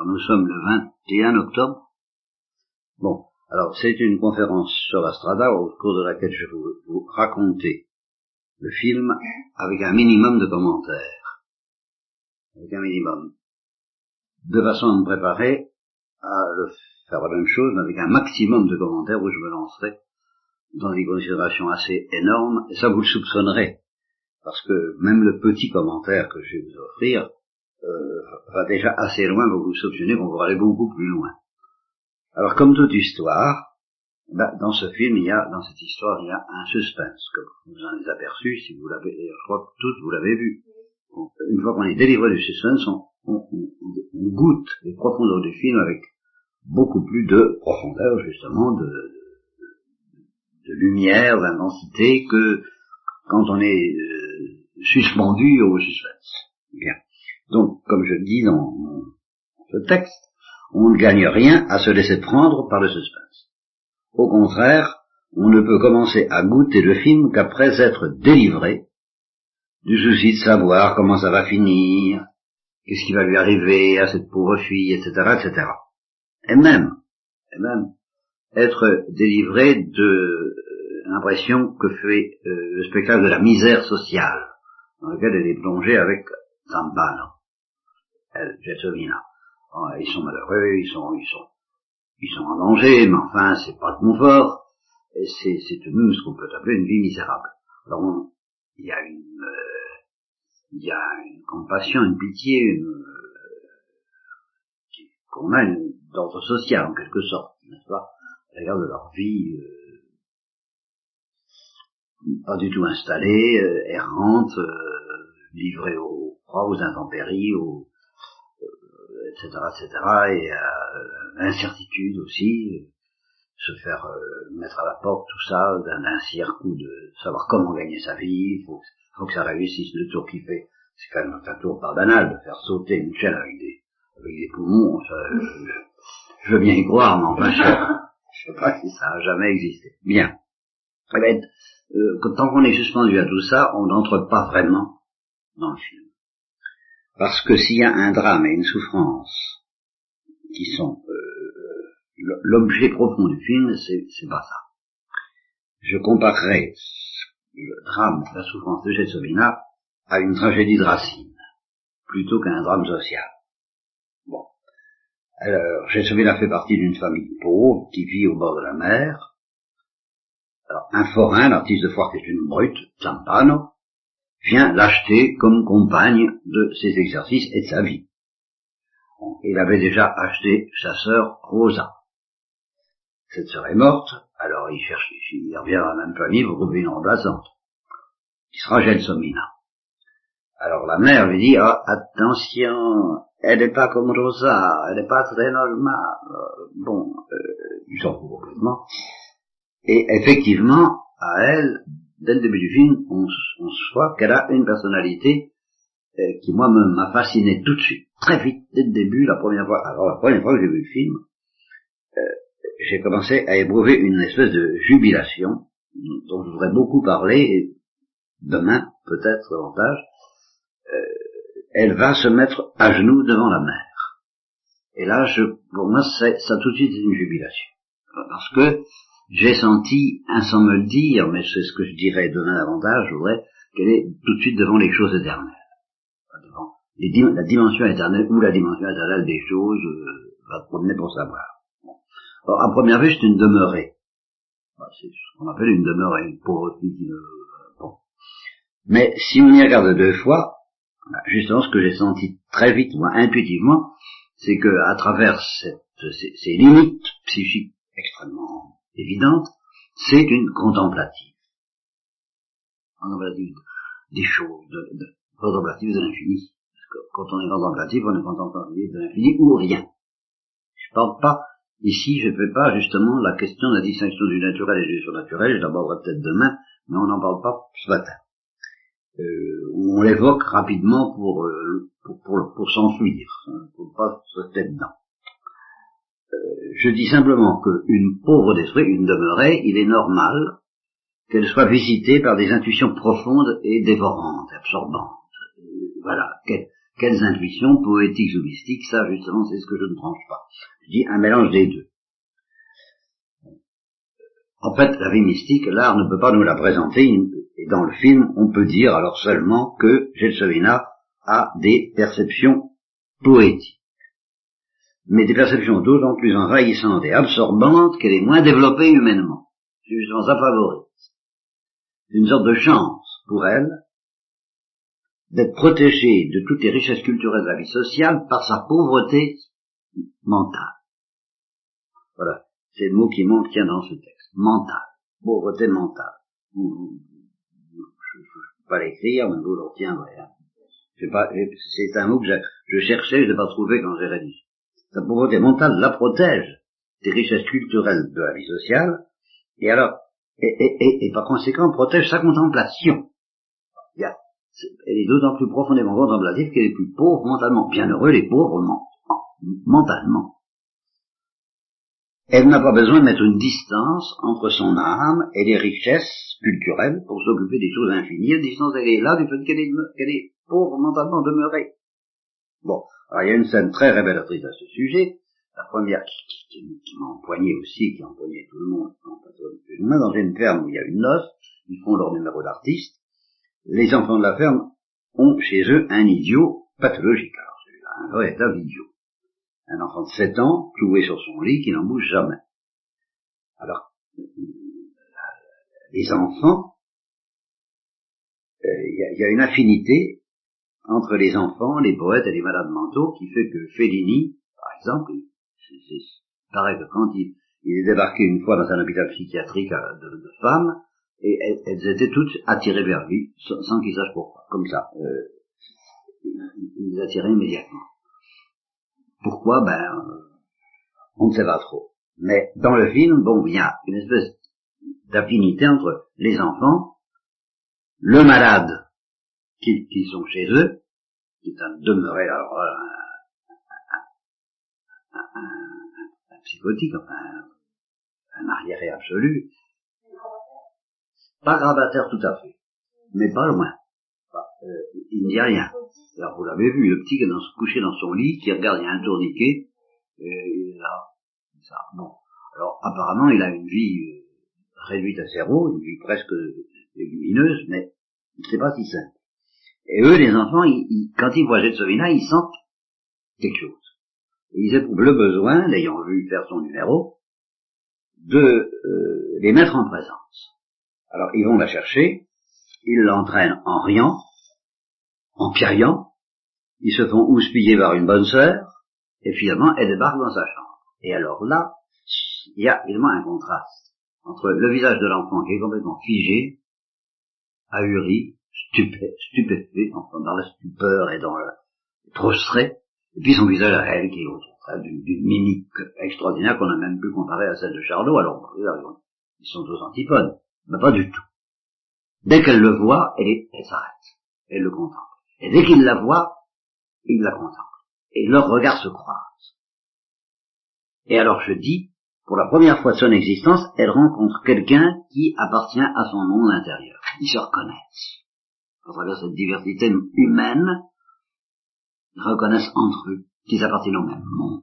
Alors nous sommes le 21 octobre. Bon, alors c'est une conférence sur la Strada au cours de laquelle je vais vous, raconter le film avec un minimum de commentaires. Avec un minimum. De façon à me préparer à faire la même chose, mais avec un maximum de commentaires où je me lancerai dans des considérations assez énormes, et ça vous le soupçonnerez, parce que même le petit commentaire que je vais vous offrir euh, va déjà assez loin pour vous soupçonner qu'on va aller beaucoup plus loin. Alors comme toute histoire, bah, dans ce film, il y a, dans cette histoire, il y a un suspense, comme vous en avez aperçu, si vous l'avez, je crois que tous vous l'avez vu. une fois qu'on est délivré du suspense, on, on, on, goûte les profondeurs du film avec beaucoup plus de profondeur, justement, de, de, lumière, d'intensité, que quand on est euh, suspendu au suspense. Bien. Donc, comme je dis dans ce texte, on ne gagne rien à se laisser prendre par le suspense. Au contraire, on ne peut commencer à goûter le film qu'après être délivré du souci de savoir comment ça va finir, qu'est-ce qui va lui arriver à cette pauvre fille, etc., etc. Et même, et même, être délivré de l'impression que fait euh, le spectacle de la misère sociale, dans lequel elle est plongée avec Zambano elle, oh, ils sont malheureux, ils sont, ils sont, ils sont en danger, mais enfin, c'est pas de confort. C'est, tout de même ce qu'on peut appeler une vie misérable. Alors, il y a une, euh, il y a une compassion, une pitié, euh, qu'on a d'ordre social, en quelque sorte, n'est-ce pas, à l'égard de leur vie, euh, pas du tout installée, errante, livrée au froid, aux intempéries, aux, etc., etc., et euh, l'incertitude aussi, euh, se faire euh, mettre à la porte, tout ça, d'un cirque de savoir comment gagner sa vie, il faut, faut, que ça réussisse le tour qu'il fait. C'est quand même un tour pas banal de faire sauter une chaîne avec des, avec des poumons, je, veux bien y croire, mais enfin, je, je sais pas si ça a jamais existé. Bien. Eh ben, tant qu'on est suspendu à tout ça, on n'entre pas vraiment dans le film. Parce que s'il y a un drame et une souffrance qui sont euh, l'objet profond du film, c'est pas ça. Je comparerai le drame, la souffrance de Getsovina à une tragédie de Racine, plutôt qu'à un drame social. Bon. Alors, Getsovina fait partie d'une famille pauvre qui vit au bord de la mer. Alors, un forain, l'artiste de foire qui est une brute, Zampano, vient l'acheter comme compagne de ses exercices et de sa vie. Il avait déjà acheté sa sœur Rosa. Cette sœur est morte, alors il cherche, il revient dans la même famille pour trouver une remplaçante, qui sera Gelsomina. Alors la mère lui dit, ah, attention, elle n'est pas comme Rosa, elle n'est pas très normale. Bon, euh, il s'en fout complètement. Et effectivement, à elle, dès le début du film, on, on voit qu'elle a une personnalité euh, qui, moi, m'a fasciné tout de suite, très vite, dès le début, la première fois. Alors, la première fois que j'ai vu le film, euh, j'ai commencé à éprouver une espèce de jubilation, dont je voudrais beaucoup parler, et demain, peut-être davantage. Euh, elle va se mettre à genoux devant la mer. Et là, je, pour moi, ça tout de suite c'est une jubilation. Parce que j'ai senti, sans me le dire, mais c'est ce que je dirais demain davantage, je voudrais qu'elle est tout de suite devant les choses éternelles. Devant la dimension éternelle ou la dimension éternelle des choses euh, va promener pour savoir. Bon. Alors, à première vue, c'est une demeurée. C'est ce qu'on appelle une demeurée, une pauvre qui bon. Mais si on y regarde deux fois, justement ce que j'ai senti très vite, moi, intuitivement, c'est que à travers cette, ces limites psychiques extrêmement évidente, c'est une contemplative. Contemplative des choses, de, de, contemplative de l'infini. Parce que quand on est contemplatif, on est contemplatif de l'infini ou rien. Je parle pas, ici, je ne fais pas justement la question de la distinction du naturel et du surnaturel, je l'aborderai peut-être demain, mais on n'en parle pas ce matin. Euh, on l'évoque rapidement pour, euh, pour, pour, s'enfuir, hein, pour pas se tête dedans je dis simplement qu'une pauvre d'esprit, une demeurée, il est normal qu'elle soit visitée par des intuitions profondes et dévorantes, absorbantes. Voilà, quelles intuitions poétiques ou mystiques, ça justement c'est ce que je ne tranche pas. Je dis un mélange des deux. En fait, la vie mystique, l'art ne peut pas nous la présenter, et dans le film, on peut dire alors seulement que Gelsovina a des perceptions poétiques. Mais des perceptions d'autant plus envahissantes et absorbantes qu'elle est moins développée humainement. C'est justement sa favorite. C'est une sorte de chance pour elle d'être protégée de toutes les richesses culturelles de la vie sociale par sa pauvreté mentale. Voilà, c'est le mot qui manque tient dans ce texte. Mental. Pauvreté mentale. Je ne peux pas l'écrire, mais vous le retiendrez. Hein. C'est un mot que je, cherchais, je ne pas trouvé quand j'ai rédigé. Sa pauvreté mentale la protège des richesses culturelles de la vie sociale, et alors, et, par conséquent protège sa contemplation. elle est d'autant plus profondément contemplative qu'elle est plus pauvre mentalement. Bienheureux les pauvres mentalement. Elle n'a pas besoin de mettre une distance entre son âme et les richesses culturelles pour s'occuper des choses infinies. La distance, elle est là du fait qu'elle est, pauvre mentalement demeurée. Bon, alors il y a une scène très révélatrice à ce sujet. La première qui, m'a empoigné aussi, qui a empoigné tout le monde, dans une ferme où il y a une noce, ils font leur numéro d'artiste. Les enfants de la ferme ont chez eux un idiot pathologique. Alors celui-là, un véritable idiot un enfant de 7 ans, cloué sur son lit, qui n'en bouge jamais. Alors, les enfants, euh, il y, a une affinité entre les enfants, les poètes et les malades mentaux qui fait que Fellini, par exemple, il paraît que quand il, est débarqué une fois dans un hôpital psychiatrique euh, de, femmes, et elles, étaient toutes attirées vers lui, sans, qu'il sache pourquoi, comme ça. Euh, il les attirait immédiatement. Pourquoi? Ben, on ne sait pas trop. Mais dans le film, bon, il y a une espèce d'affinité entre les enfants, le malade qui, sont chez eux, qui est un demeuré, alors un, un, psychotique, enfin un arriéré absolu, pas gravataire tout à fait, mais pas loin. Euh, il ne dit rien. Alors vous l'avez vu, le petit qui est dans, couché dans son lit, qui regarde, il y a un tourniquet, et il est là. Ça. Bon. Alors apparemment, il a une vie euh, réduite à zéro, une vie presque lumineuse, mais c'est pas si simple. Et eux, les enfants, quand ils voient Getsovina, ils sentent quelque chose. Ils éprouvent le besoin, l'ayant vu faire son numéro, de euh, les mettre en présence. Alors ils vont la chercher, ils l'entraînent en riant, en piaillant, ils se font houspiller par une bonne sœur, et finalement elle débarque dans sa chambre. Et alors là, il y a évidemment un contraste entre le visage de l'enfant qui est complètement figé, ahuri, stupé, stupéfait, dans la stupeur et dans le prostré, et puis son visage à elle qui est d'une mimique extraordinaire qu'on a même pu comparer à celle de Charlot, alors ils sont aux antipodes, mais pas du tout. Dès qu'elle le voit, elle, elle s'arrête, elle le contemple. Et dès qu'il la voit, il la contemple. Et leurs regards se croisent. Et alors je dis, pour la première fois de son existence, elle rencontre quelqu'un qui appartient à son monde intérieur. Ils se reconnaissent. À travers cette diversité humaine, reconnaissent entre eux qu'ils appartiennent au même monde.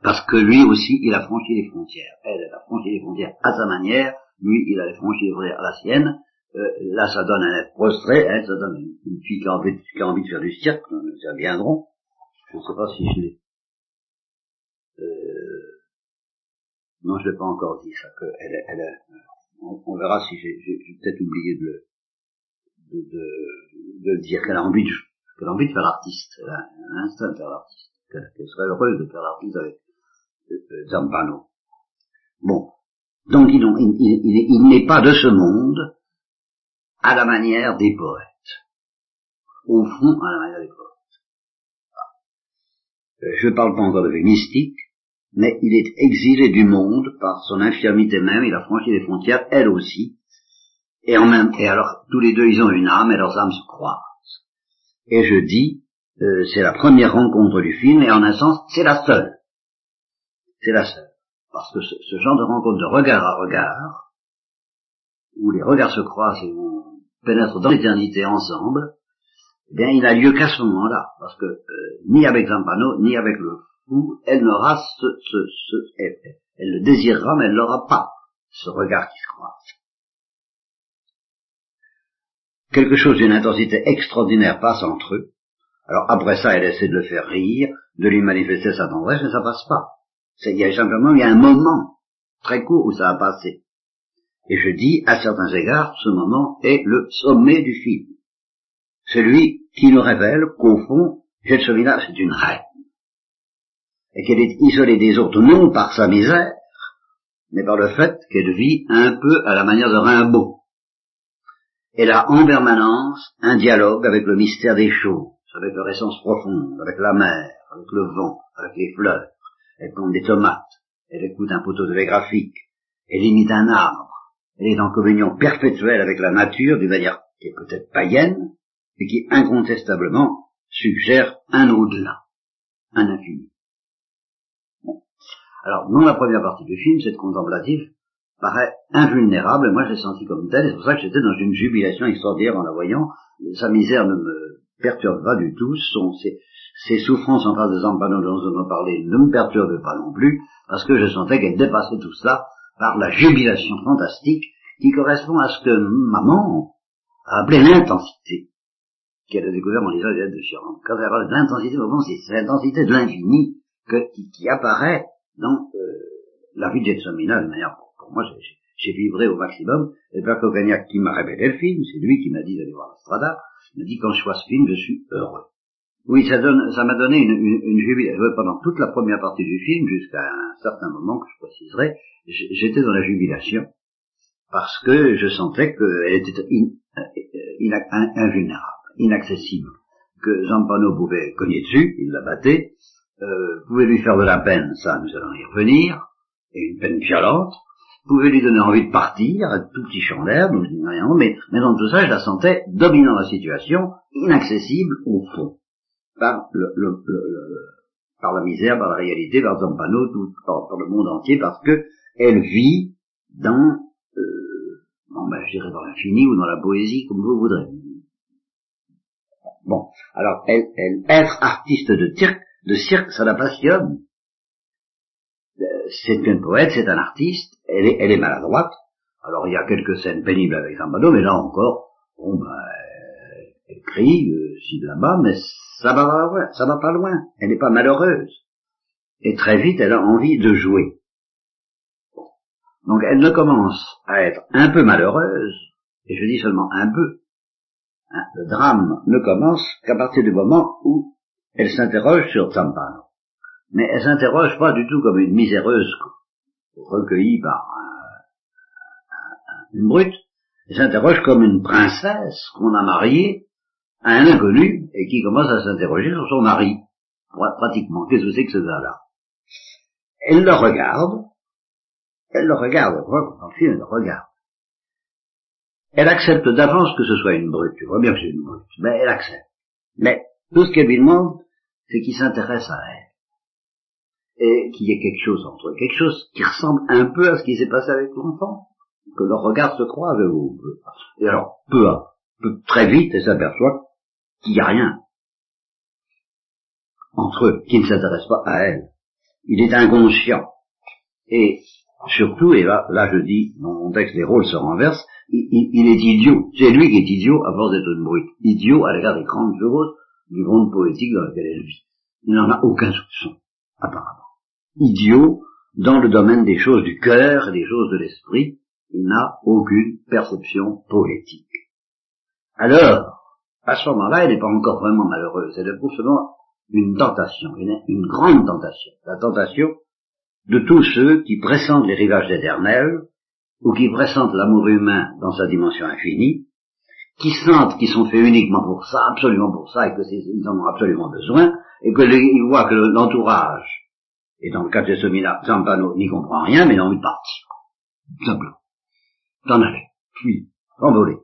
Parce que lui aussi, il a franchi les frontières. Elle, elle a franchi les frontières à sa manière, lui, il a franchi les frontières à la sienne, euh, là ça donne un être prostré, hein, ça donne une, fille qui a, envie, de faire du cirque, ça viendront. Je ne sais pas si je l'ai. Euh, non, je l'ai pas encore dit ça. Elle, elle, on, verra si j'ai peut-être oublié de le de, de, de dire qu'elle a envie de qu'elle a envie de faire l'artiste. Elle a un instinct de faire l'artiste. Qu'elle serait heureuse de faire l'artiste avec euh, Zambano. Bon. Donc il, il, il, il n'est pas de ce monde, à la manière des poètes. Au fond, à la manière des poètes. Euh, je ne parle pas encore de mystique, mais il est exilé du monde par son infirmité même, il a franchi les frontières, elle aussi, et en même et alors tous les deux ils ont une âme et leurs âmes se croisent. Et je dis, euh, c'est la première rencontre du film, et en un sens, c'est la seule. C'est la seule. Parce que ce, ce, genre de rencontre de regard à regard, où les regards se croisent et où pénètrent dans l'éternité ensemble, eh bien, il n'a lieu qu'à ce moment-là, parce que euh, ni avec Zampano, ni avec le fou, elle n'aura ce, ce, ce elle, elle, le désirera, mais elle n'aura pas ce regard qui se croise. Quelque chose d'une intensité extraordinaire passe entre eux. Alors après ça, elle essaie de le faire rire, de lui manifester sa tendresse, mais ça passe pas. Il y a simplement, il y a un moment très court où ça a passé. Et je dis, à certains égards, ce moment est le sommet du film. Celui qui nous révèle qu'au fond, Gelsomina, c'est une reine. Et qu'elle est isolée des autres, non par sa misère, mais par le fait qu'elle vit un peu à la manière de Rimbaud. Elle a en permanence un dialogue avec le mystère des choses, avec leur essence profonde, avec la mer, avec le vent, avec les fleurs. Elle compte des tomates, elle écoute un poteau télégraphique, elle imite un arbre, elle est en communion perpétuelle avec la nature d'une manière qui est peut-être païenne, mais qui incontestablement suggère un au-delà, un infini. Alors, dans la première partie du film, cette contemplative paraît invulnérable, et moi je l'ai senti comme tel, et c'est pour ça que j'étais dans une jubilation extraordinaire en la voyant. Sa misère ne me perturbe pas du tout, son, ses, souffrances en face de Zampano dont nous avons parlé ne me perturbent pas non plus, parce que je sentais qu'elle dépassait tout cela par la jubilation fantastique qui correspond à ce que maman a appelé l'intensité qu'elle a découvert lisant les lettres de Chiron. Quand elle parle de l'intensité, c'est l'intensité de l'infini qui, qui, apparaît dans euh, la vie de Gelsomina de manière moi j'ai vibré au maximum et Cogagnac qui m'a révélé le film, c'est lui qui m'a dit d'aller voir la Strada, m'a dit quand je vois ce film je suis heureux. Oui, ça m'a donné une, jubilation pendant toute la première partie du film jusqu'à un certain moment que je préciserai, j'étais dans la jubilation parce que je sentais qu'elle était invulnérable, inaccessible, que Zampano pouvait cogner dessus, il la battait, euh, pouvait lui faire de la peine, ça nous allons y revenir, et une peine violente, pouvait lui donner envie de partir, un tout petit champ d'air, nous rien, mais, mais dans tout ça, je la sentais dominant la situation, inaccessible au fond, par le, le, par la misère, par la réalité, par Zampano, tout, par, le monde entier, parce que elle vit dans Bon, ben, je dans l'infini ou dans la poésie, comme vous voudrez. Bon, alors, elle, elle, être artiste de cirque, de cirque, ça la passionne. Euh, c'est une poète, c'est un artiste, elle est, maladroite. Alors, il y a quelques scènes pénibles avec Zambado, mais là encore, bon, ben, elle crie, euh, si là-bas, mais ça va, ça va pas loin. Elle n'est pas malheureuse. Et très vite, elle a envie de jouer. Donc elle ne commence à être un peu malheureuse, et je dis seulement un peu. Hein, le drame ne commence qu'à partir du moment où elle s'interroge sur Zampano. Mais elle s'interroge pas du tout comme une miséreuse recueillie par une brute, elle s'interroge comme une princesse qu'on a mariée à un inconnu et qui commence à s'interroger sur son mari. Pratiquement, qu'est-ce que c'est que ce gars-là? Elle le regarde, elle le regarde, elle le regarde. Elle accepte d'avance que ce soit une brute, tu vois bien que c'est une brute, mais elle accepte. Mais tout ce qu'elle lui demande, c'est qu'il s'intéresse à elle. Et qu'il y ait quelque chose entre eux, quelque chose qui ressemble un peu à ce qui s'est passé avec l'enfant, que leur regard se croise. Et alors, peu à peu, très vite, elle s'aperçoit qu'il n'y a rien entre eux, qui ne s'intéresse pas à elle. Il est inconscient. Et Surtout, et là, là je dis, dans mon texte, les rôles se renversent, il, est idiot. C'est lui qui est idiot à force d'être une brute. Idiot à l'égard des grandes choses du monde poétique dans lequel elle vit. Il n'en a aucun soupçon, apparemment. Idiot dans le domaine des choses du cœur et des choses de l'esprit, il n'a aucune perception poétique. Alors, à ce moment-là, elle n'est pas encore vraiment malheureuse. Elle éprouve seulement une tentation, une, grande tentation. La tentation de tous ceux qui pressentent les rivages éternels, ou qui pressentent l'amour humain dans sa dimension infinie, qui sentent qu'ils sont faits uniquement pour ça, absolument pour ça, et qu'ils en ont absolument besoin, et qu'ils voient que l'entourage, et dans le cas de Semina, Zampano n'y comprend rien, mais il a envie de partir. Simplement. D'en aller. Puis, envoler.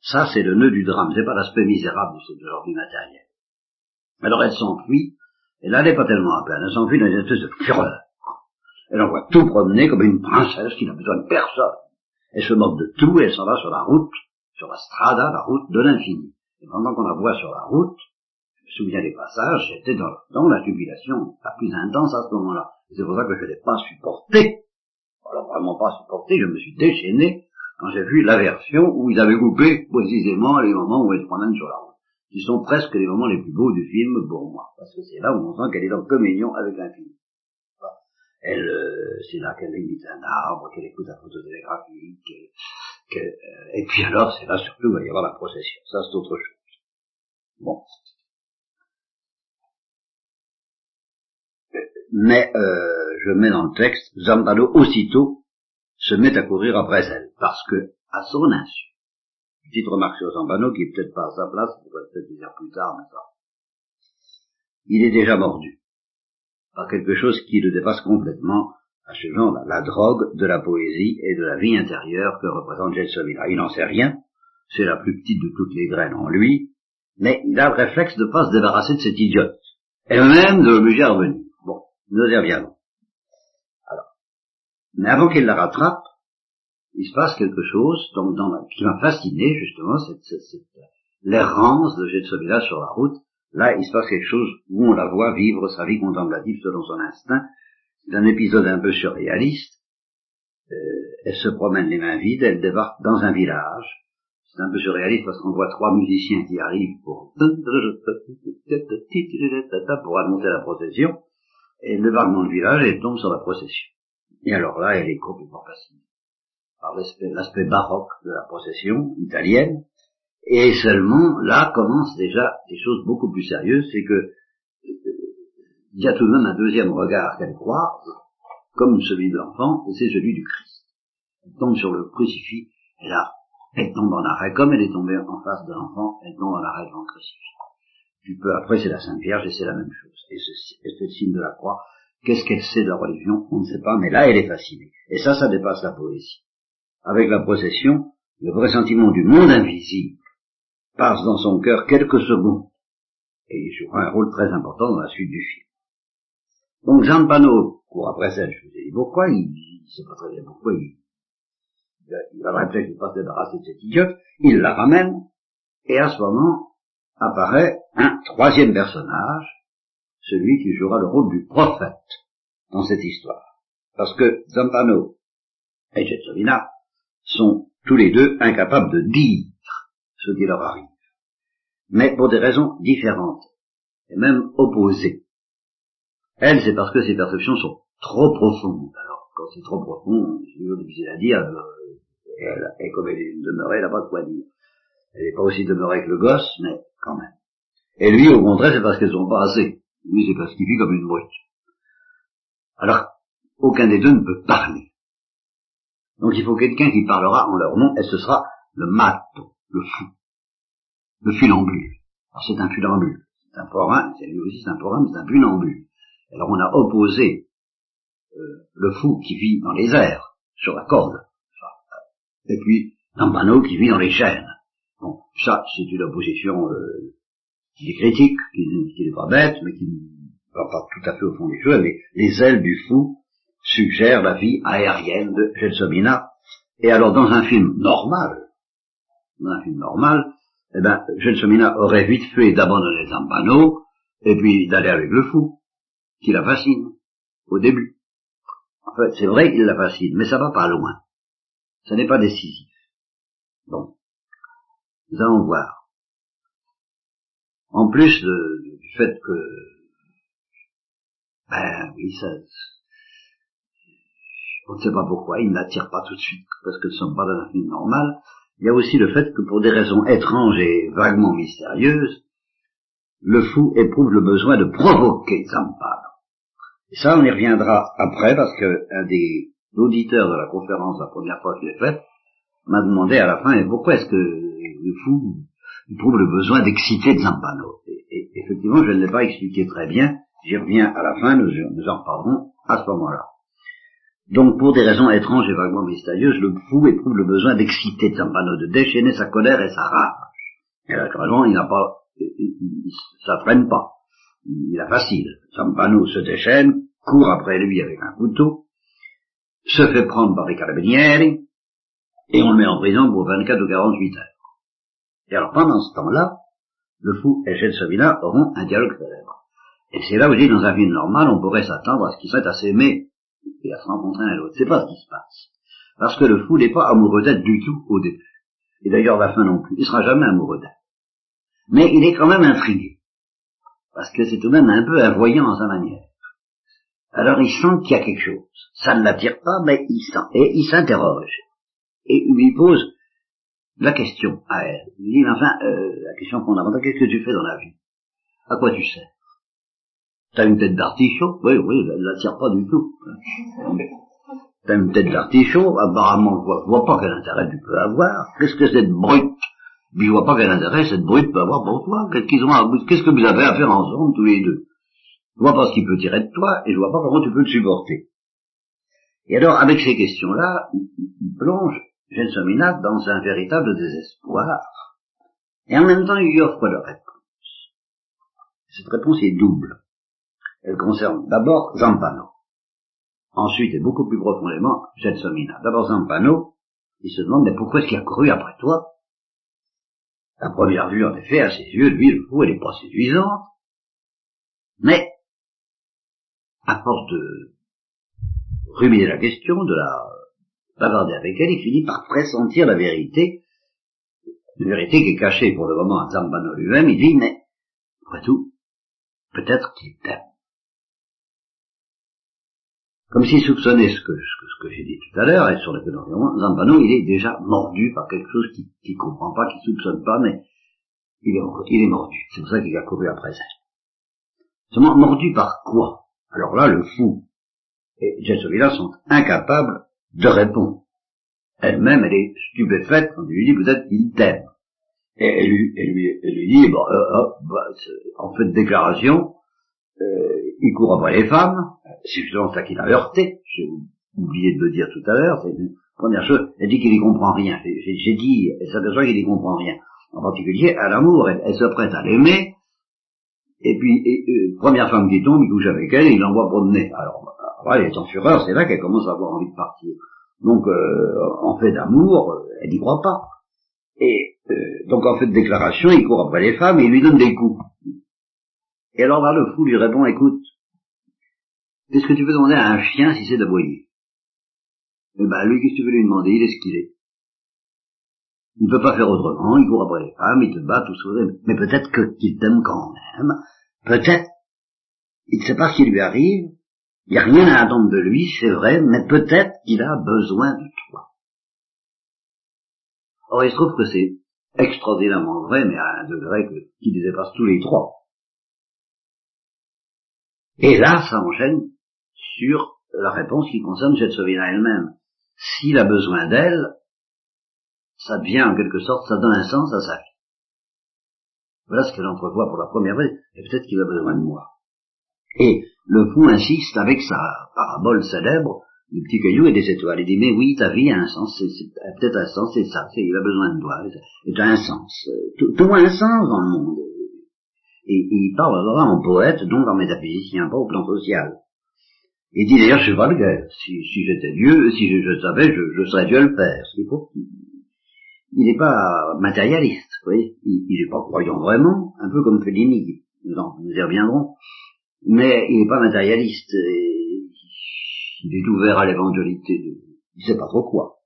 Ça, c'est le nœud du drame, c'est pas l'aspect misérable de ce genre du matériel. Alors elle s'enfuit, elle n'est pas tellement à peine, elle s'enfuit dans une espèce de fureur. Elle envoie tout promener comme une princesse qui n'a besoin de personne. Elle se moque de tout et elle s'en va sur la route, sur la strada, la route de l'infini. Et pendant qu'on la voit sur la route, souviens des passages, j'étais dans, dans, la jubilation la plus intense à ce moment-là. C'est pour ça que je n'ai pas supporté, alors vraiment pas supporté, je me suis déchaîné quand j'ai vu la version où ils avaient coupé précisément les moments où elle se promène sur la route, qui sont presque les moments les plus beaux du film pour moi, parce que c'est là où on sent qu'elle est en communion avec l'infini. Elle, euh, c'est là qu'elle imite un arbre, qu'elle écoute la phototélégraphie, qu'elle, euh, et puis alors, c'est là surtout où il va y avoir la procession. Ça, c'est autre chose. Bon. Mais euh, je mets dans le texte, Zambalo aussitôt se met à courir après elle, parce que, à son insu, petite remarque sur Zambano qui est peut-être pas à sa place, on pourrait peut-être dire plus tard, mais ça, il est déjà mordu par quelque chose qui le dépasse complètement, achevant la, la drogue de la poésie et de la vie intérieure que représente Gelsomina. Il n'en sait rien, c'est la plus petite de toutes les graines en lui, mais il a le réflexe de ne pas se débarrasser de cette idiote, et même de l'obliger à revenir. Nous y reviendrons. Alors, mais avant qu'il la rattrape, il se passe quelque chose dans, dans qui m'a fasciné justement, cette, cette, cette l'errance de Gelsomina sur la route, Là, il se passe quelque chose où on la voit vivre sa vie contemplative selon son instinct. C'est un épisode un peu surréaliste. Euh, elle se promène les mains vides, elle débarque dans un village. C'est un peu surréaliste parce qu'on voit trois musiciens qui arrivent pour pour annoncer la procession. Et elle débarque dans le village elle tombe sur la procession. Et alors là, elle est complètement fascinée par l'aspect baroque de la procession italienne et seulement, là commencent déjà des choses beaucoup plus sérieuses, c'est que euh, il y a tout de même un deuxième regard qu'elle croit, comme celui de l'enfant, et c'est celui du Christ. Elle tombe sur le crucifix, et là, elle tombe en arrêt, comme elle est tombée en face de l'enfant, elle tombe en arrêt devant le crucifix. Puis peu après, c'est la Sainte Vierge, et c'est la même chose. Et le signe de la croix. Qu'est-ce qu'elle sait de la religion On ne sait pas, mais là, elle est fascinée. Et ça, ça dépasse la poésie. Avec la procession, le vrai sentiment du monde invisible, passe dans son cœur quelques secondes, et il jouera un rôle très important dans la suite du film. Donc Jean Pano court après ça, je vous ai dit pourquoi, il ne sait pas très bien pourquoi, il, il va peut-être ne pas se débarrasser de cette idiote, il la ramène, et à ce moment apparaît un troisième personnage, celui qui jouera le rôle du prophète dans cette histoire. Parce que Zampano et Jetsovina sont tous les deux incapables de dire ce qui leur arrive. Mais pour des raisons différentes, et même opposées. Elle, c'est parce que ses perceptions sont trop profondes. Alors, quand c'est trop profond, c'est toujours difficile à dire, euh, et, comme elle est demeurée, elle n'a pas de quoi dire. Elle n'est pas aussi demeurée que le gosse, mais quand même. Et lui, au contraire, c'est parce qu'elles sont pas assez. Lui, c'est parce qu'il vit comme une brute. Alors, aucun des deux ne peut parler. Donc il faut quelqu'un qui parlera en leur nom, et ce sera le mato le fou, le funambule. Alors c'est un funambule, c'est un forain, c'est lui aussi c'est un forain, c'est un funambule. Alors on a opposé euh, le fou qui vit dans les airs, sur la corde, et puis Lambano qui vit dans les chaînes. Bon, ça c'est une opposition euh, qui est critique, qui, n'est pas bête, mais qui ne va pas tout à fait au fond des choses. Les, les ailes du fou suggèrent la vie aérienne de Gelsomina. Et alors dans un film normal, dans un film normal, eh ben, Gelsomina aurait vite fait d'abandonner Zampano, et puis d'aller avec le fou, qui la fascine, au début. En fait, c'est vrai qu'il la fascine, mais ça va pas loin. Ça n'est pas décisif. Bon. Nous allons voir. En plus du fait que, ben oui, ça, on ne sait pas pourquoi, il n'attire pas tout de suite, parce que ne sommes pas dans un film normal, il y a aussi le fait que pour des raisons étranges et vaguement mystérieuses, le fou éprouve le besoin de provoquer Zampano. Et ça, on y reviendra après, parce que un des auditeurs de la conférence, la première fois que je l'ai faite, m'a demandé à la fin, et pourquoi est-ce que le fou éprouve le besoin d'exciter Zampano et, effectivement, je ne l'ai pas expliqué très bien, j'y reviens à la fin, nous, en reparlerons à ce moment-là. Donc, pour des raisons étranges et vaguement mystérieuses, le fou éprouve le besoin d'exciter Zampano, de déchaîner sa colère et sa rage. Et naturellement, il n'a pas, ça traîne pas. Il a facile. Zampano se déchaîne, court après lui avec un couteau, se fait prendre par les carabinieri, et on le met en prison pour 24 ou 48 heures. Et alors pendant ce temps-là, le fou et Gelsomina auront un dialogue célèbre. Et c'est là où je dis, dans un film normal, on pourrait s'attendre à ce qu'ils soient à s'aimer et à se rencontrer l'un l'autre. C'est pas ce qui se passe. Parce que le fou n'est pas amoureux d'elle du tout au début. Et d'ailleurs, la fin non plus. Il sera jamais amoureux d'elle. Mais il est quand même intrigué. Parce que c'est tout de même un peu un voyant en sa manière. Alors il sent qu'il y a quelque chose. Ça ne l'attire pas, mais il sent. Et il s'interroge. Et lui pose la question à elle. Il dit, enfin, euh, la question fondamentale, qu'est-ce que tu fais dans la vie? À quoi tu sers? T'as une tête d'artichaut? Oui, oui, elle ne l'attire pas du tout. T'as une tête d'artichaut, apparemment, je vois, vois pas quel intérêt tu peux avoir. Qu'est-ce que cette brute? Puis je vois pas quel intérêt cette brute peut avoir pour toi. Qu'est-ce qu'ils ont qu'est-ce que vous avez à faire ensemble, tous les deux? Je vois pas ce qu'il peut tirer de toi, et je vois pas comment tu peux le supporter. Et alors, avec ces questions-là, il plonge Gelsomina dans un véritable désespoir. Et en même temps, il lui offre la réponse. Cette réponse est double. Elle concerne d'abord Zampano. Ensuite, et beaucoup plus profondément, Gelsomina. D'abord Zampano, il se demande, mais pourquoi est-ce qu'il a couru après toi? La première vue, en effet, à ses yeux, lui, le fou, elle est pas séduisante. Mais, à force de ruminer la question, de la bavarder avec elle, il finit par pressentir la vérité, une vérité qui est cachée pour le moment à Zambano lui-même, il dit, mais, après tout, peut-être qu'il t'aime. Comme s'il soupçonnait ce que, ce que, j'ai dit tout à l'heure, et sur le d'environnement, Zambano, il est déjà mordu par quelque chose qu'il ne comprend pas, qu'il soupçonne pas, mais il est, il est mordu. C'est pour ça qu'il a couru après elle. Seulement, mordu par quoi? Alors là, le fou et Jessovila sont incapables de répondre. Elle-même, elle est stupéfaite quand lui dit peut-être qu'il t'aime. Et elle lui, elle lui, elle lui dit, euh, euh, bah, en fait déclaration, euh, il court après les femmes, c'est justement ça qui l'a heurté, j'ai oublié de le dire tout à l'heure, c'est une première chose, elle dit qu'il n'y comprend rien, j'ai dit, elle s'aperçoit qu'il n'y comprend rien, en particulier à l'amour, elle, se prête à l'aimer, et puis, et, première femme qui tombe, il couche avec elle, et il l'envoie promener. Alors, elle est en fureur, c'est là qu'elle commence à avoir envie de partir. Donc, euh, en fait d'amour, euh, elle n'y croit pas. Et euh, donc, en fait de déclaration, il court après les femmes et il lui donne des coups. Et alors là, le fou lui répond, écoute, qu'est-ce que tu veux demander à un chien si c'est d'aboyer Eh ben, lui, qu'est-ce que tu veux lui demander? Il est ce qu'il est. Il ne peut pas faire autrement, il court après les femmes, il te bat, tout ça. Mais peut-être qu'il t'aime quand même. Peut-être, il ne sait pas ce qui lui arrive, il n'y a rien à attendre de lui, c'est vrai, mais peut-être qu'il a besoin de toi. Or, il se trouve que c'est extraordinairement vrai, mais à un degré qui dépasse tous les trois. Et là, ça enchaîne sur la réponse qui concerne Jetsovina elle-même. S'il a besoin d'elle, ça devient en quelque sorte, ça donne un sens à sa vie. Voilà ce qu'elle entrevoit pour la première fois, et peut-être qu'il a besoin de moi. Et le fou insiste avec sa parabole célèbre du petit caillou et des étoiles. Il dit, mais oui, ta vie a un sens, c'est peut-être un sens, c'est ça, il a besoin de toi, et tu as un sens. Tout, tout, un sens dans le monde. Et, il parle en poète, donc en métaphysicien, pas au plan social. Il dit d'ailleurs, je suis gars. Si, si j'étais Dieu, si je, savais, je, je, serais Dieu le Père. Il n'est pas matérialiste, vous voyez. Il n'est pas croyant vraiment, un peu comme Fellini, nous, nous y reviendrons mais il n'est pas matérialiste. il est ouvert à l'évangéalité. De, il sait pas trop quoi.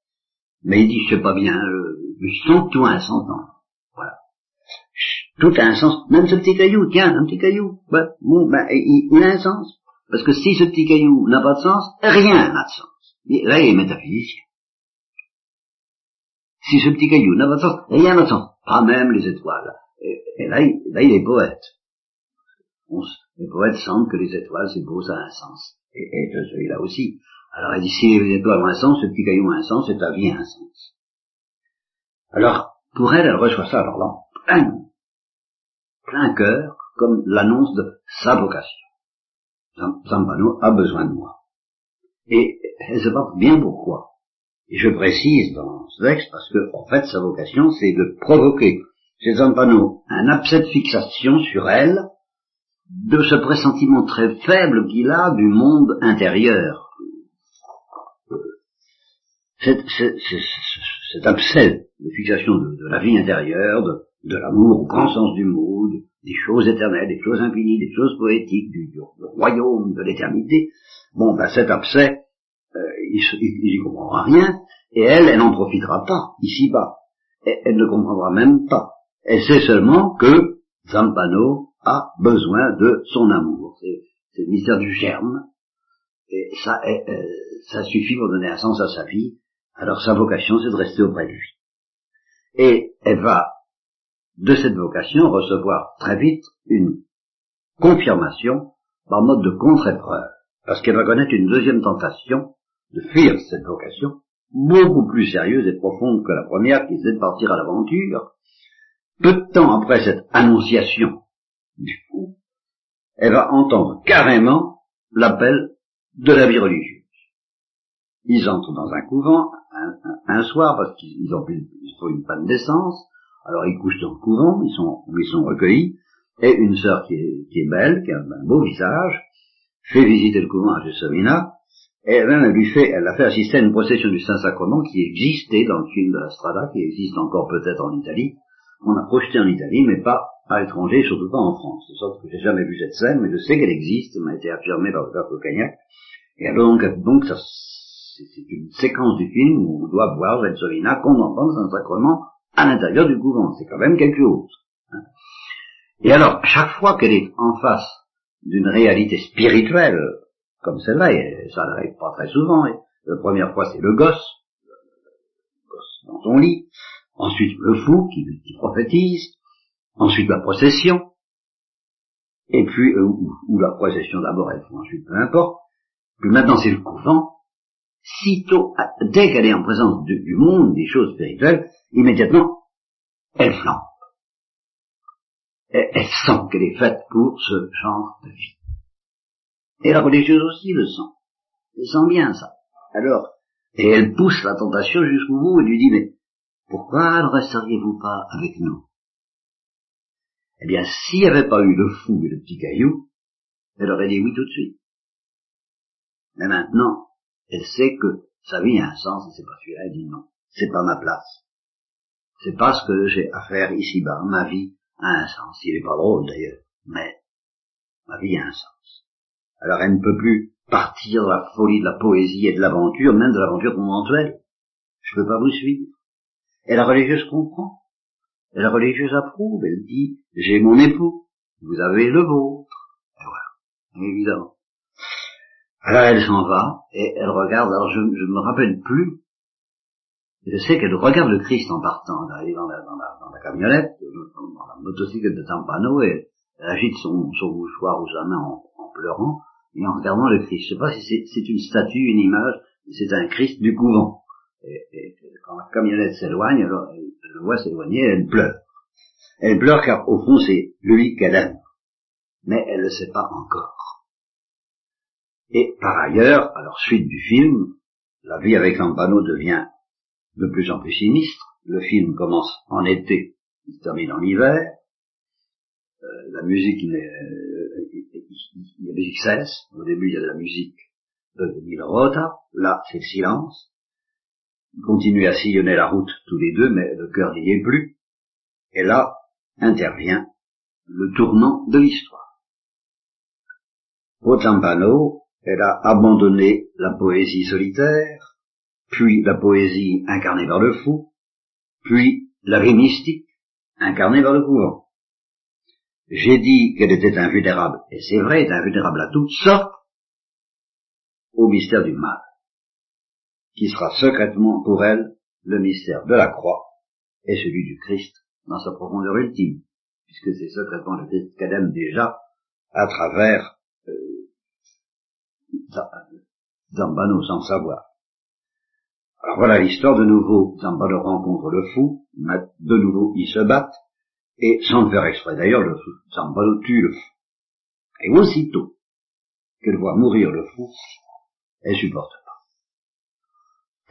Mais il dit, je sais pas bien, euh, je sens que tout a un sens. Voilà. Tout a un sens. Même ce petit caillou, tiens, un petit caillou. Bon, ben, il, a un sens. Parce que si ce petit caillou n'a pas de sens, rien n'a de sens. là, il est métaphysicien. Si ce petit caillou n'a pas de sens, rien n'a de sens. Pas même les étoiles. Et, là, il, est poète. Les poètes sentent que les étoiles, c'est beau, ça a un sens. Et, et celui-là aussi. Alors elle dit, si les étoiles ont un sens, ce petit caillou a un sens, et ta vie a un sens. Alors, pour elle, elle reçoit ça alors là, plein, plein cœur, comme l'annonce de sa vocation. Zambano a besoin de moi. Et elle se porte bien pourquoi. Et je précise dans ce texte parce que, en fait, sa vocation, c'est de provoquer chez Zampano un abcès de fixation sur elle, de ce pressentiment très faible qu'il a du monde intérieur. Cet, abcès de fixation de, la vie intérieure, de, de l'amour au grand sens du mot, des choses éternelles, des choses infinies, des choses poétiques, du, royaume de l'éternité, bon, ben cet abcès, euh, il n'y comprendra rien, et elle, elle n'en profitera pas, ici-bas. Elle, ne comprendra même pas. Elle sait seulement que Zampano a besoin de son amour. C'est le mystère du germe, et ça, euh, ça suffit pour donner un sens à sa vie. Alors sa vocation, c'est de rester auprès de lui. Et elle va de cette vocation recevoir très vite une confirmation par mode de contre-épreuve, parce qu'elle va connaître une deuxième tentation de fuir cette vocation, beaucoup plus sérieuse et profonde que la première, qui était de partir à l'aventure. Peu de temps après cette annonciation elle va entendre carrément l'appel de la vie religieuse. Ils entrent dans un couvent un, soir parce qu'ils ont il faut une panne d'essence, alors ils couchent dans le couvent, ils sont, ils sont recueillis, et une sœur qui est, belle, qui a un beau visage, fait visiter le couvent à Gessovina, et même elle lui fait, elle a fait assister à une procession du Saint-Sacrement qui existait dans le film de la Strada, qui existe encore peut-être en Italie. On a projeté en Italie, mais pas à l'étranger, surtout pas en France. De sorte que j'ai jamais vu cette scène, mais je sais qu'elle existe, elle m'a été affirmée par père Cognac. Et alors donc, donc c'est une séquence du film où on doit voir Gessovina qu'on entend le Saint-Sacrement à l'intérieur du couvent. C'est quand même quelque chose. Hein. Et alors, chaque fois qu'elle est en face d'une réalité spirituelle, comme celle-là, et ça n'arrive pas très souvent, la première fois c'est le gosse, le gosse dans son lit, ensuite le fou qui, prophétise, ensuite la procession, et puis, euh, ou, la procession d'abord, elle faut ensuite, peu importe, puis maintenant c'est le couvent, sitôt, dès qu'elle est en présence du monde, des choses spirituelles, immédiatement, elle flambe. Elle, elle sent qu'elle est faite pour ce genre de vie. Et la religieuse aussi le sent. Elle sent bien ça. Alors, et elle pousse la tentation jusqu'au bout et lui dit, mais pourquoi ne resteriez-vous pas avec nous? Eh bien, s'il n'y avait pas eu le fou et le petit caillou, elle aurait dit oui tout de suite. Mais maintenant, elle sait que sa vie a un sens et c'est pas celui-là, elle dit non, c'est pas ma place. C'est pas ce que j'ai à faire ici-bas. Ma vie a un sens. Il est pas drôle d'ailleurs, mais ma vie a un sens. Alors elle ne peut plus partir de la folie de la poésie et de l'aventure, même de l'aventure conventuelle. Je ne peux pas vous suivre. Et la religieuse comprend. La religieuse approuve. Elle dit, j'ai mon époux, vous avez le vôtre. Et voilà, évidemment. Alors elle s'en va, et elle regarde, alors je ne me rappelle plus je sais qu'elle regarde le Christ en partant, elle arrive dans la, dans camionnette, dans la motocyclette de Tampano, et elle agite son, mouchoir ou sa main en, pleurant, et en regardant le Christ. Je sais pas si c'est une statue, une image, c'est un Christ du couvent. Et, quand la camionnette s'éloigne, elle, le voit s'éloigner, elle pleure. Elle pleure car au fond c'est lui qu'elle aime. Mais elle ne le sait pas encore. Et par ailleurs, alors suite du film, la vie avec Tampano devient de plus en plus sinistre. Le film commence en été, il termine en hiver. Euh, la musique, la musique cesse. Au début, il y a de la musique de Nilo Rota. Là, c'est le silence. Ils continuent à sillonner la route tous les deux, mais le cœur n'y est plus. Et là, intervient le tournant de l'histoire. Zampano, elle a abandonné la poésie solitaire, puis la poésie incarnée par le fou, puis la vie mystique incarnée par le courant. J'ai dit qu'elle était invulnérable, et c'est vrai, invulnérable à toutes sortes, au mystère du mal, qui sera secrètement pour elle le mystère de la croix et celui du Christ dans sa profondeur ultime, puisque c'est secrètement le Christ qu'elle aime déjà à travers euh, Zambano sans savoir. Alors voilà l'histoire, de nouveau, Zambalo rencontre le fou, de nouveau ils se battent, et sans le faire exprès d'ailleurs, le Zambalo tue le fou. Et aussitôt qu'elle voit mourir le fou, elle supporte.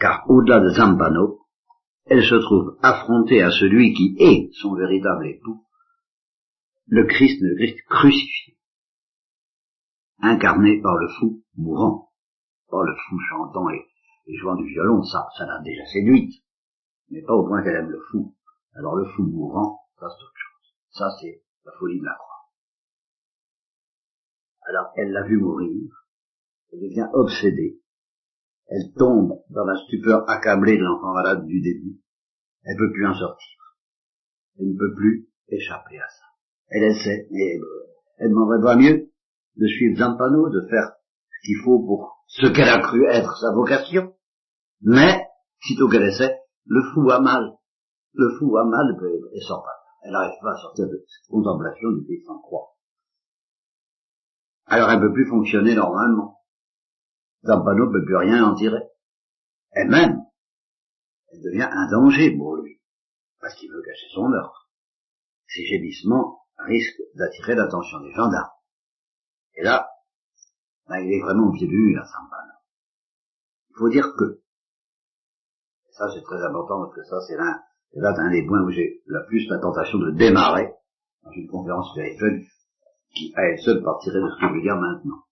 Car au-delà de Zambano, elle se trouve affrontée à celui qui est son véritable époux, le Christ, le Christ crucifié, incarné par le fou mourant, par le fou chantant et et jouant du violon, ça, ça l'a déjà séduite, mais pas au point qu'elle aime le fou. Alors le fou mourant Ça, c'est autre chose. Ça, c'est la folie de la croix. Alors, elle l'a vu mourir, elle devient obsédée, elle tombe dans la stupeur accablée de l'enfant malade du début, elle ne peut plus en sortir. Elle ne peut plus échapper à ça. Elle essaie, mais euh, elle demanderait pas mieux de suivre Zampano, de faire ce qu'il faut pour ce qu'elle a cru être sa vocation. Mais, sitôt qu'elle essaie, le fou a mal. Le fou a mal et sort pas. Elle n'arrive pas à sortir de cette contemplation du pays sans croix. Alors elle ne peut plus fonctionner normalement. Zampano ne peut plus rien en tirer. Elle-même, elle devient un danger pour lui, parce qu'il veut cacher son meurtre. Ses gémissements risquent d'attirer l'attention des gendarmes. Et là, ben, il est vraiment au pied. Il faut dire que, ça c'est très important parce que ça c'est l'un, là un des points où j'ai la plus la tentation de démarrer dans une conférence spirituelle qui à elle seule partirait de ce que je veux dire maintenant.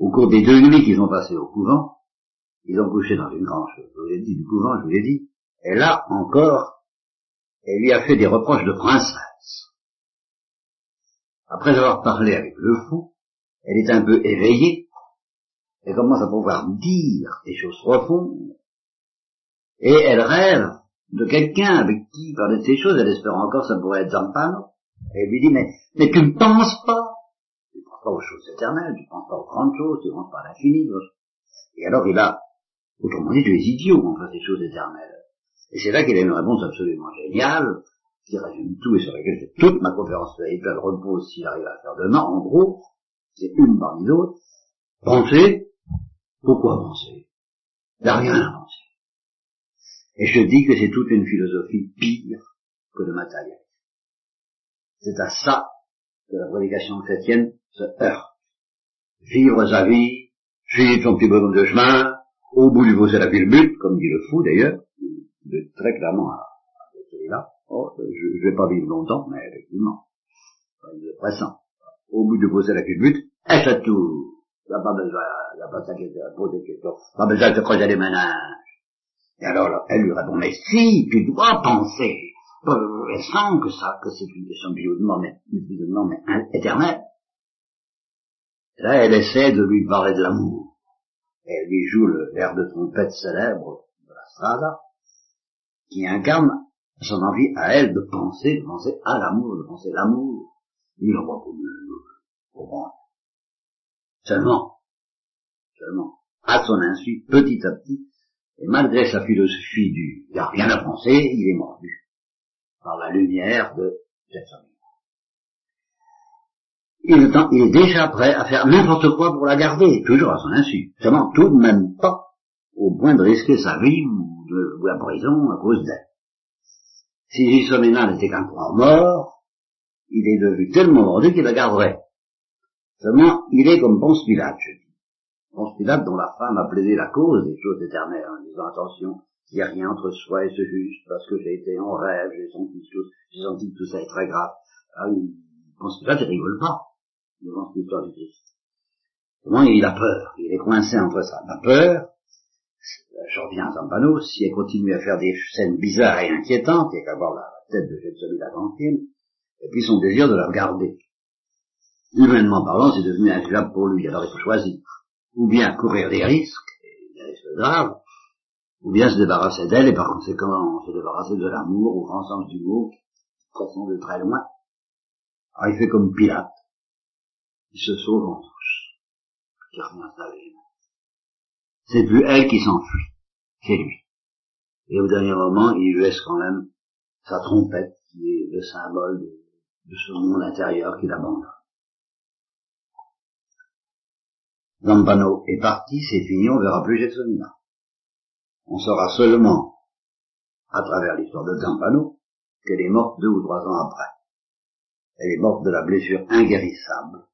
Au cours des deux nuits qu'ils ont passées au couvent, ils ont couché dans une grange, je vous l'ai dit, du couvent, je vous l'ai dit, et là encore, elle lui a fait des reproches de princesse. Après avoir parlé avec le fou, elle est un peu éveillée, elle commence à pouvoir dire des choses profondes, et elle rêve de quelqu'un avec qui parler de ces choses, elle espère encore ça pourrait être Zampano, et elle lui dit, mais, mais tu ne penses pas, tu ne penses pas aux choses éternelles, tu ne penses pas aux grandes choses, tu ne penses pas à l'infini. Et alors il a, autrement dit, tu es idiot en face des choses éternelles. Et c'est là qu'il a une réponse absolument géniale, qui résume tout et sur laquelle toute ma conférence spirituelle repose s'il arrive à faire demain. En gros, c'est une parmi d'autres. Penser, pourquoi penser? Il rien à penser. Et je dis que c'est toute une philosophie pire que le matériel. C'est à ça que la prédication chrétienne se heurte. Vivre sa vie, suivre son petit bonhomme de chemin, au bout du fossé la but, comme dit le fou d'ailleurs, très clairement à, celui-là. Oh, je, ne vais pas vivre longtemps, mais effectivement, il est pressant. Au bout du fossé la et c'est tout. Il n'y a pas besoin, il n'y a pas de poser des questions, pas besoin de se creuser les ménages. Et alors, elle lui répond, mais si, tu dois penser, elle sent que ça, que c'est une question de mais, mais éternelle. Là, elle essaie de lui parler de l'amour. Elle lui joue le l'air de trompette célèbre de la Strada, qui incarne son envie à elle de penser, de penser à l'amour, de penser l'amour. Il en voit pour moi. Seulement, seulement, à son insu, petit à petit, et malgré sa philosophie du il a rien à penser, il est mordu par la lumière de cette Il, il est déjà prêt à faire n'importe quoi pour la garder, toujours à son insu. Seulement tout de même pas au point de risquer sa vie ou, de, la prison à cause d'elle. Si Gisomena n'était qu'un croix mort, il est devenu tellement mordu qu'il la garderait. Seulement, il est comme Ponce Pilate, je dis. Ponce Pilate dont la femme a plaidé la cause des choses éternelles en disant attention, il n'y a rien entre soi et ce juste, parce que j'ai été en rêve, j'ai senti, j'ai senti que tout ça est très grave. Ah, il que là, tu rigoles pas cette histoire du Christ. Comment il a peur, il est coincé entre ça. La peur, je reviens à Zampano, si elle continue à faire des scènes bizarres et inquiétantes, a qu'à voir la, tête de Jetson la Gantine, et puis son désir de la regarder. Humainement parlant, c'est devenu invivable pour lui, alors il faut choisir. Ou bien courir des risques, des risques ou bien se débarrasser d'elle et par conséquent se débarrasser de l'amour au grand sens du mot, qui de très loin. Alors il fait comme Pilate. Il se sauve en touche. Qui revient vie. C'est plus elle qui s'enfuit, c'est lui. Et au dernier moment, il lui laisse quand même sa trompette, qui est le symbole de, de ce monde intérieur qu'il abandonne. Zampano est parti, c'est fini, on verra plus Gelsomina. On saura seulement, à travers l'histoire de Zampano, qu'elle est morte deux ou trois ans après. Elle est morte de la blessure inguérissable,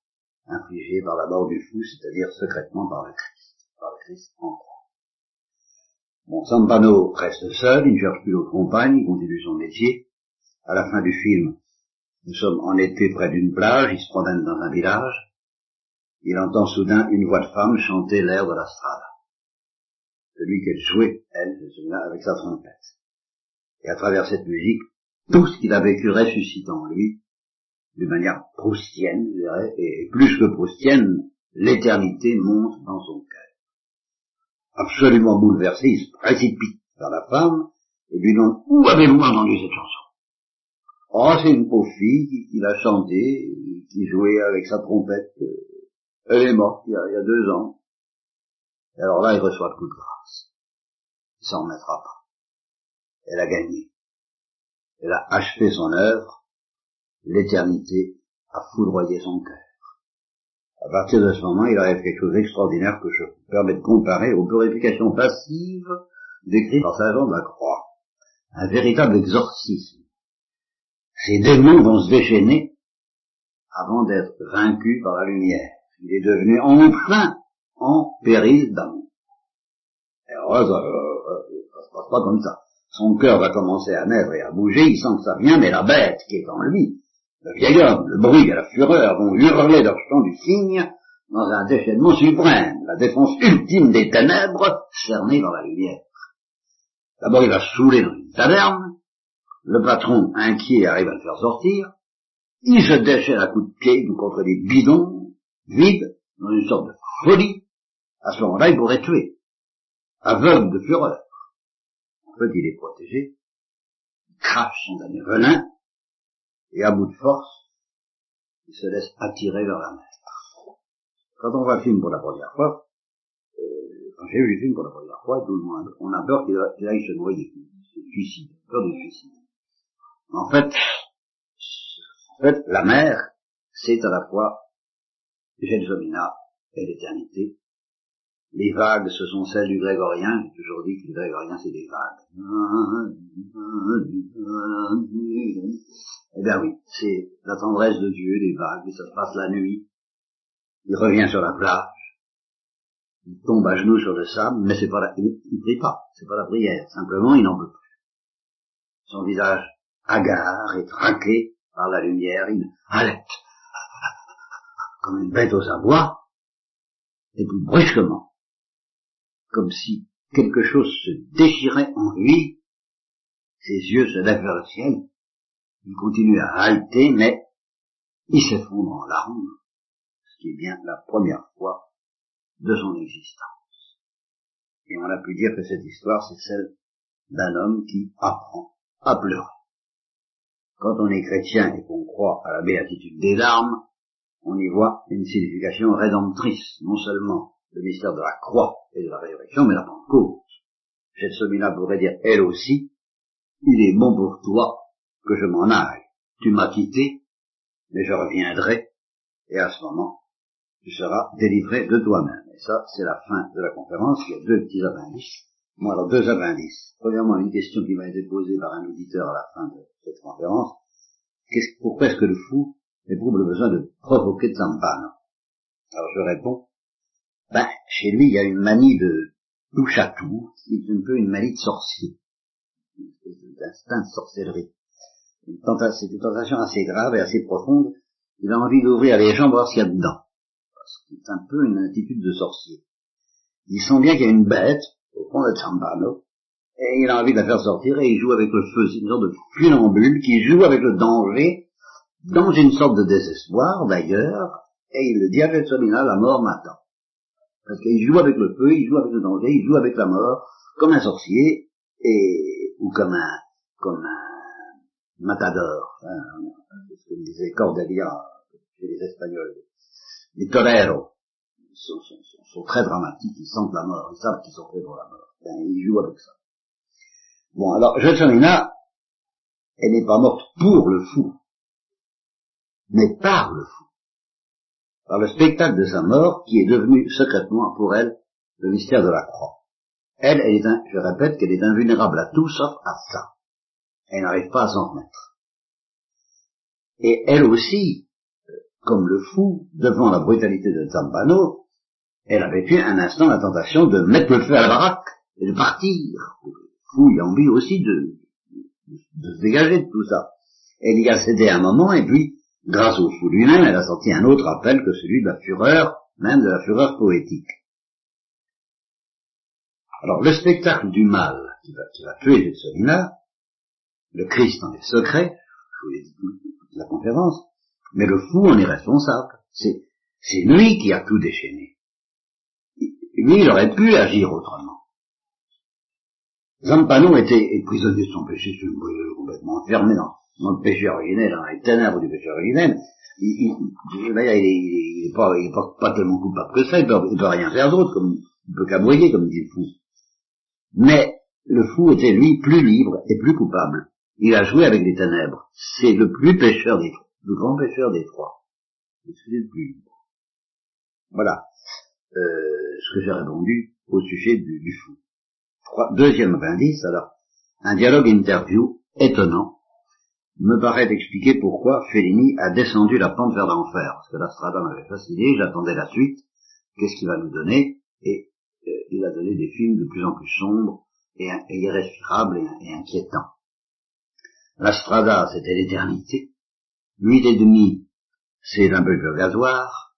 infligée par la mort du fou, c'est-à-dire secrètement par le Christ, par le Christ en croix. Bon, Zampano reste seul, il ne cherche plus d'autre compagne, il continue son métier. À la fin du film, nous sommes en été près d'une plage, il se promène dans un village, il entend soudain une voix de femme chanter l'air de la strada celui qu'elle jouait, elle, celui-là, avec sa trompette. Et à travers cette musique, tout ce qu'il a vécu ressuscite en lui, d'une manière proustienne, je dirais, et plus que proustienne, l'éternité monte dans son cœur. Absolument bouleversé, il se précipite vers la femme, et lui demande, où avez-vous entendu cette chanson? Oh, c'est une pauvre fille qui, l'a chantée, qui jouait avec sa trompette. Elle est morte il y a, deux ans. Alors là, il reçoit le coup de grâce. Il s'en remettra pas. Elle a gagné. Elle a achevé son œuvre. L'éternité a foudroyé son cœur. À partir de ce moment, il arrive quelque chose d'extraordinaire que je permets de comparer aux purifications passives décrites par Saint Jean de la Croix. Un véritable exorcisme. Ces démons vont se déchaîner avant d'être vaincus par la lumière. Il est devenu enfin en péril d'amour. Et ça, ça se passe pas comme ça. Son cœur va commencer à naître et à bouger, il sent que ça vient, mais la bête qui est en lui, le vieil homme, le bruit et la fureur vont hurler leur chant du cygne dans un déchaînement suprême, la défense ultime des ténèbres cernée dans la lumière. D'abord il va saouler dans une taverne, le patron, inquiet, arrive à le faire sortir. Il se déchaîne à coups de pied contre des bidons vides, dans une sorte de folie. À ce moment-là, il pourrait tuer. Aveugle de fureur. En fait, il est protégé. Il crache son dernier venin. Et à bout de force, il se laisse attirer vers la mer. Quand on voit le film pour la première fois, euh, quand j'ai vu le film pour la première fois, tout le monde, on a peur qu'il aille se noyer. C'est suicide, peur du suicide. En fait, en fait, la mer, c'est à la fois Gelsomina et l'éternité. Les vagues, ce sont celles du grégorien. J'ai toujours dit que le grégorien, c'est des vagues. Eh bien oui, c'est la tendresse de Dieu, des vagues, ça se passe la nuit. Il revient sur la plage. Il tombe à genoux sur le sable, mais c'est pas la, il, prie pas, c'est pas la prière. Simplement, il n'en peut plus. Son visage hagard et traqué par la lumière, il halète comme une bête aux abois, et puis brusquement, comme si quelque chose se déchirait en lui, ses yeux se lèvent vers le ciel, il continue à halter, mais il s'effondre en larmes, ce qui est bien la première fois de son existence. Et on a pu dire que cette histoire, c'est celle d'un homme qui apprend à pleurer. Quand on est chrétien et qu'on croit à la béatitude des larmes, on y voit une signification rédemptrice, non seulement le mystère de la croix et de la résurrection, mais la Pentecôte. Cette semina pourrait dire, elle aussi, il est bon pour toi que je m'en aille. Tu m'as quitté, mais je reviendrai, et à ce moment, tu seras délivré de toi-même. Et ça, c'est la fin de la conférence. Il y a deux petits appendices. Moi, alors, deux appendices. Premièrement, une question qui m'a été posée par un auditeur à la fin de cette conférence. pourquoi est-ce que le fou éprouve le besoin de provoquer Zampano Alors, je réponds, ben, chez lui, il y a une manie de touche à tout, qui est un peu une manie de sorcier. Une espèce d'instinct de sorcellerie. C'est une tentation assez grave et assez profonde. Il a envie d'ouvrir les jambes, voir ce qu'il y a dedans. C'est un peu une attitude de sorcier. Il sent bien qu'il y a une bête au fond de Zambano, et il a envie de la faire sortir, et il joue avec le feu. C'est une sorte de funambule qui joue avec le danger, dans une sorte de désespoir d'ailleurs, et il le dit à Gelsomina, la mort m'attend. Parce qu'il joue avec le feu, il joue avec le danger, il joue avec la mort, comme un sorcier, et, ou comme un, comme un matador, hein, ce que disait Cordelia chez les Espagnols, les toreros, sont, sont, sont, très dramatiques, ils sentent la mort, ils savent qu'ils sont faits pour la mort. Ben, ils jouent avec ça. Bon, alors, Gelsomina, elle n'est pas morte pour le fou, mais par le fou par le spectacle de sa mort qui est devenu secrètement pour elle le mystère de la croix. Elle, elle est un, je répète qu'elle est invulnérable à tout sauf à ça. Elle n'arrive pas à s'en remettre. Et elle aussi, comme le fou, devant la brutalité de Zambano, elle avait eu un instant la tentation de mettre le feu à la baraque et de partir. Le fou, il a envie aussi de, de, de se dégager de tout ça. Elle y a cédé un moment et puis Grâce au fou lui-même, elle a senti un autre appel que celui de la fureur, même de la fureur poétique. Alors le spectacle du mal qui va, qui va tuer Le Christ en est secret, je vous l'ai dit toute la conférence, mais le fou en est responsable. C'est, c'est lui qui a tout déchaîné. Lui, il aurait pu agir autrement. Zampano était prisonnier de son péché, c'est complètement enfermé dans, dans, le péché originel, dans les ténèbres du péché originel. Il, il, il, il, est pas, il est pas, tellement coupable que ça, il peut, peut rien faire d'autre, comme, il peut qu'aboyer, comme dit le fou. Mais le fou était lui plus libre et plus coupable. Il a joué avec les ténèbres. C'est le plus pécheur des trois, le grand pécheur des trois. C'est le plus libre. Voilà euh, ce que j'ai répondu au sujet du, du fou. deuxième indice, alors, un dialogue interview étonnant me paraît expliquer pourquoi Fellini a descendu la pente vers l'enfer. Parce que la Strada m'avait fasciné, j'attendais la suite, qu'est-ce qu'il va nous donner, et euh, il a donné des films de plus en plus sombres, et, irrespirable et, inquiétant. La strada, c'était l'éternité. Huit et demi, c'est un peu purgatoire,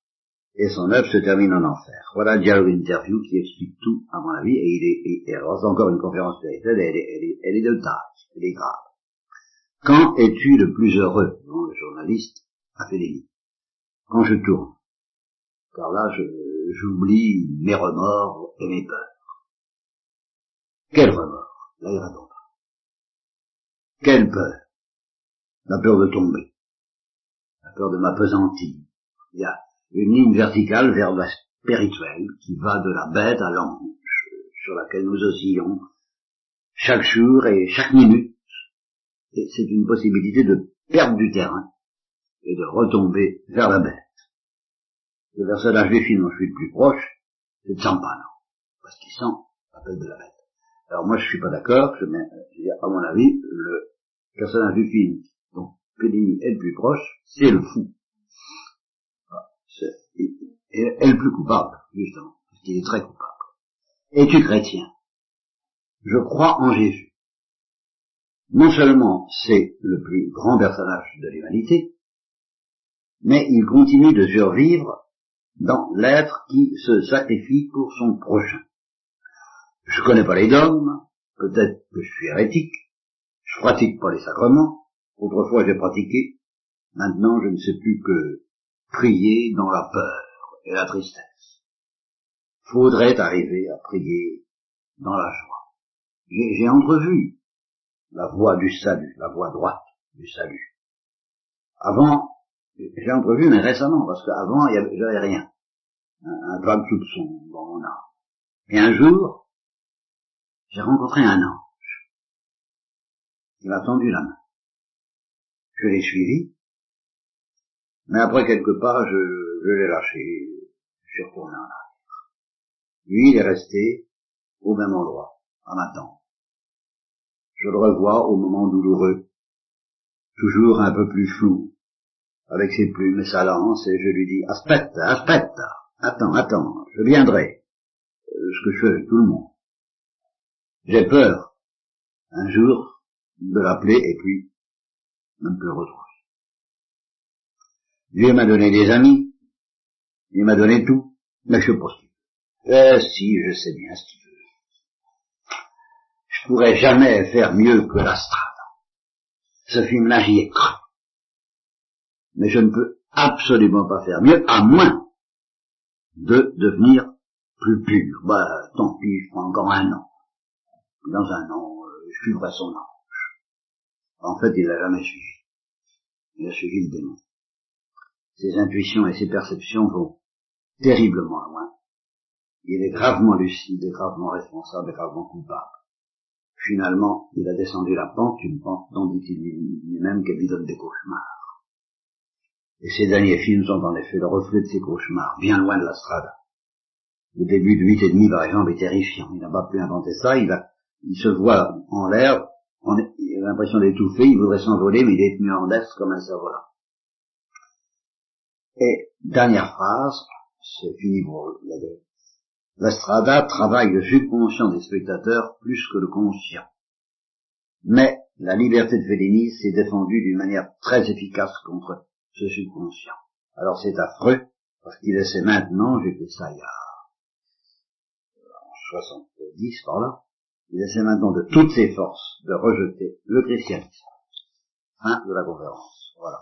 et son œuvre se termine en enfer. Voilà dialogue interview qui explique tout, à mon avis, et il est, encore une conférence spirituelle, elle, est, elle, est, de taille, elle est grave. Quand es-tu le plus heureux, le journaliste a fait des Quand je tourne. Car là, j'oublie mes remords et mes peurs. Quel remords? Là, il répond pas. Quelle peur? La peur de tomber. La peur de m'apesantir. Il y a une ligne verticale vers la spirituelle qui va de la bête à l'ange, sur laquelle nous oscillons chaque jour et chaque minute. Et c'est une possibilité de perdre du terrain et de retomber vers la bête. Le personnage des films dont je suis le plus proche, c'est Zampano, parce qu'il sent l'appel de la bête. Alors moi je suis pas d'accord, je mets, à mon avis, le personnage du film dont Fellini est le plus proche, c'est le fou. Et, est le plus coupable, justement, parce qu'il est très coupable. Es-tu chrétien Je crois en Jésus. Non seulement c'est le plus grand personnage de l'humanité, mais il continue de survivre dans l'être qui se sacrifie pour son prochain. Je connais pas les dogmes, peut-être que je suis hérétique, je pratique pas les sacrements, autrefois j'ai pratiqué, maintenant je ne sais plus que prier dans la peur et la tristesse. Faudrait arriver à prier dans la joie. J'ai entrevu la voie du salut, la voie droite du salut. Avant, j'ai entrevu, mais récemment, parce qu'avant, avait rien. Un, un vague soupçon dans mon âme. Et un jour, j'ai rencontré un ange. Il m'a tendu la main. Je l'ai suivi, mais après quelques pas, je, je l'ai lâché, je suis retourné en arrière. Lui, il est resté au même endroit, à m'attendre. Je le revois au moment douloureux, toujours un peu plus flou, avec ses plumes et sa lance, et je lui dis, aspetta, aspetta, attends, attends, je viendrai, euh, ce que je fais avec tout le monde. J'ai peur, un jour, de l'appeler et puis me le retrouver. Dieu m'a donné des amis, il m'a donné tout, mais je qu'il Eh si, je sais bien ce. Je pourrais jamais faire mieux que l'Astrade. Ce film-là, j'y ai cru. Mais je ne peux absolument pas faire mieux, à moins de devenir plus pur. Bah, tant pis, je prends encore un an dans un an, euh, je suivrai son ange. En fait, il l'a jamais suivi. Il a suivi le démon. Ses intuitions et ses perceptions vont terriblement loin. Il est gravement lucide et gravement responsable et gravement coupable. Finalement, il a descendu la pente, une pente dont dit-il lui-même qu'elle lui donne des cauchemars. Et ses derniers films sont en effet le reflet de ses cauchemars, bien loin de la strada. Le début de huit et demi, par exemple, est terrifiant. Il n'a pas pu inventer ça, il se voit en l'air, il a l'impression d'étouffer, il voudrait s'envoler, mais il est tenu en laisse comme un cerf-volant. Et dernière phrase, c'est fini pour la. La strada travaille le subconscient des spectateurs plus que le conscient. Mais la liberté de Fellini s'est défendue d'une manière très efficace contre ce subconscient. Alors c'est affreux, parce qu'il essaie maintenant, j'ai fait ça il y a en 70 par là, Il essaie maintenant de toutes ses forces de rejeter le christianisme. Fin de la conférence. Voilà.